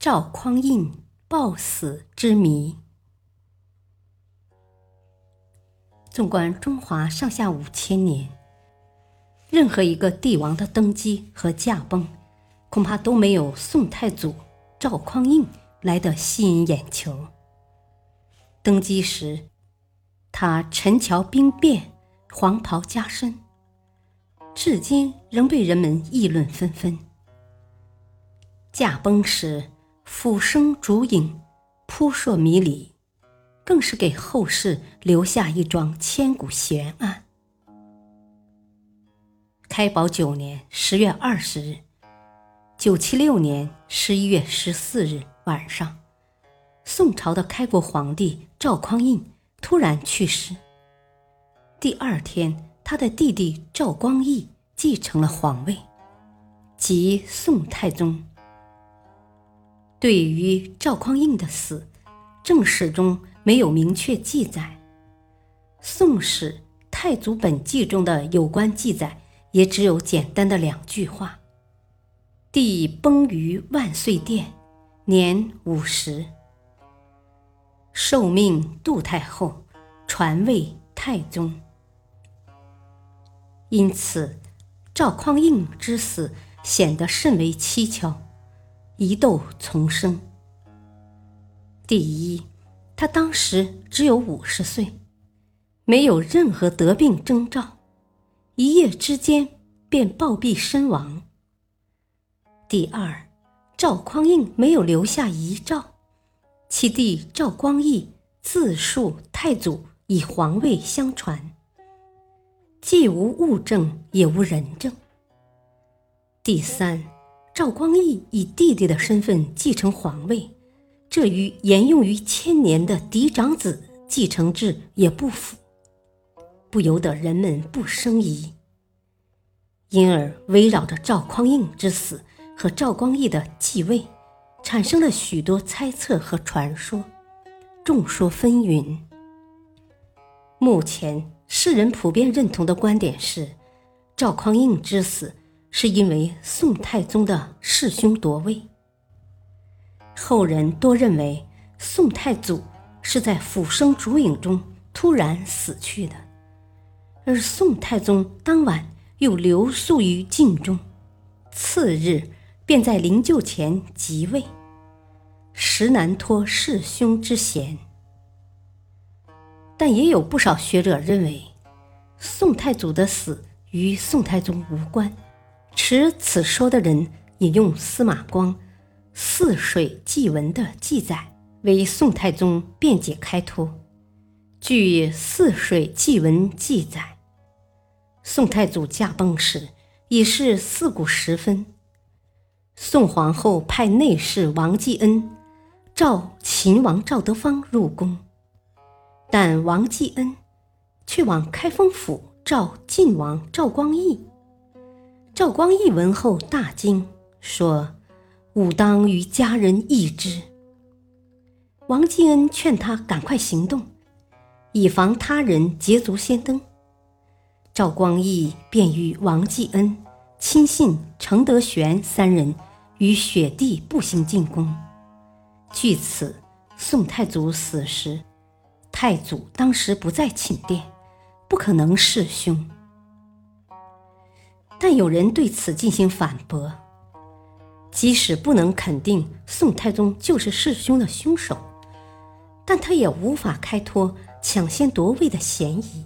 赵匡胤暴死之谜。纵观中华上下五千年，任何一个帝王的登基和驾崩，恐怕都没有宋太祖赵匡胤来的吸引眼球。登基时，他陈桥兵变，黄袍加身，至今仍被人们议论纷纷。驾崩时，斧声烛影，扑朔迷离，更是给后世留下一桩千古悬案。开宝九年十月二十日，九七六年十一月十四日晚上，宋朝的开国皇帝赵匡胤突然去世。第二天，他的弟弟赵光义继承了皇位，即宋太宗。对于赵匡胤的死，正史中没有明确记载，《宋史·太祖本纪》中的有关记载也只有简单的两句话：“帝崩于万岁殿，年五十，受命杜太后，传位太宗。”因此，赵匡胤之死显得甚为蹊跷。疑窦丛生。第一，他当时只有五十岁，没有任何得病征兆，一夜之间便暴毙身亡。第二，赵匡胤没有留下遗诏，其弟赵光义自述太祖以皇位相传，既无物证也无人证。第三。赵光义以弟弟的身份继承皇位，这与沿用于千年的嫡长子继承制也不符，不由得人们不生疑。因而，围绕着赵匡胤之死和赵光义的继位，产生了许多猜测和传说，众说纷纭。目前，世人普遍认同的观点是，赵匡胤之死。是因为宋太宗的弑兄夺位，后人多认为宋太祖是在斧声烛影中突然死去的，而宋太宗当晚又留宿于禁中，次日便在灵柩前即位，实难脱弑兄之嫌。但也有不少学者认为，宋太祖的死与宋太宗无关。持此说的人引用司马光《泗水记文》的记载，为宋太宗辩解开脱。据《泗水记文》记载，宋太祖驾崩时已是四鼓时分，宋皇后派内侍王继恩召秦王赵德芳入宫，但王继恩却往开封府召晋王赵光义。赵光义闻后大惊，说：“吾当与家人议之。”王继恩劝他赶快行动，以防他人捷足先登。赵光义便与王继恩、亲信程德玄三人与雪地步行进宫。据此，宋太祖死时，太祖当时不在寝殿，不可能弑兄。但有人对此进行反驳：即使不能肯定宋太宗就是弑兄的凶手，但他也无法开脱抢先夺位的嫌疑。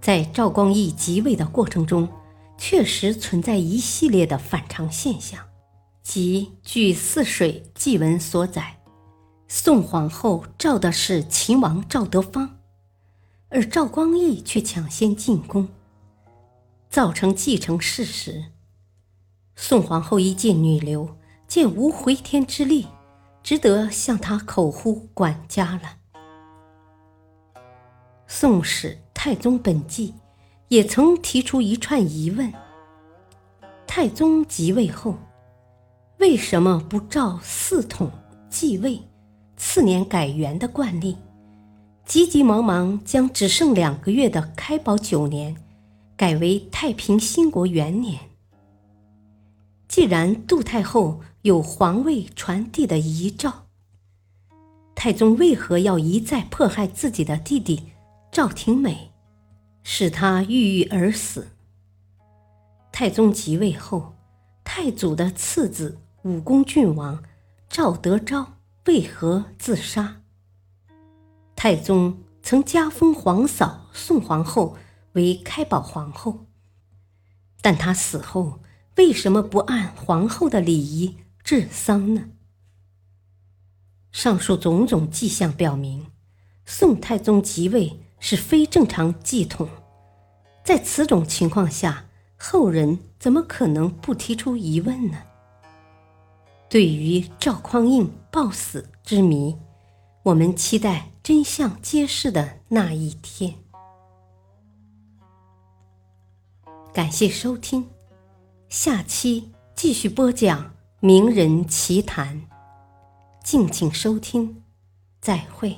在赵光义即位的过程中，确实存在一系列的反常现象，即据《泗水记文》所载，宋皇后召的是秦王赵德芳，而赵光义却抢先进宫。造成继承事实。宋皇后一介女流，见无回天之力，只得向他口呼管家了。《宋史·太宗本纪》也曾提出一串疑问：太宗即位后，为什么不照四统继位、次年改元的惯例？急急忙忙将只剩两个月的开宝九年改为太平兴国元年。既然杜太后有皇位传递的遗诏，太宗为何要一再迫害自己的弟弟赵廷美，使他郁郁而死？太宗即位后，太祖的次子武功郡王赵德昭为何自杀？太宗曾加封皇嫂宋皇后为开宝皇后，但她死后为什么不按皇后的礼仪治丧呢？上述种种迹象表明，宋太宗即位是非正常继统。在此种情况下，后人怎么可能不提出疑问呢？对于赵匡胤暴死之谜，我们期待。真相揭示的那一天。感谢收听，下期继续播讲名人奇谈，敬请收听，再会。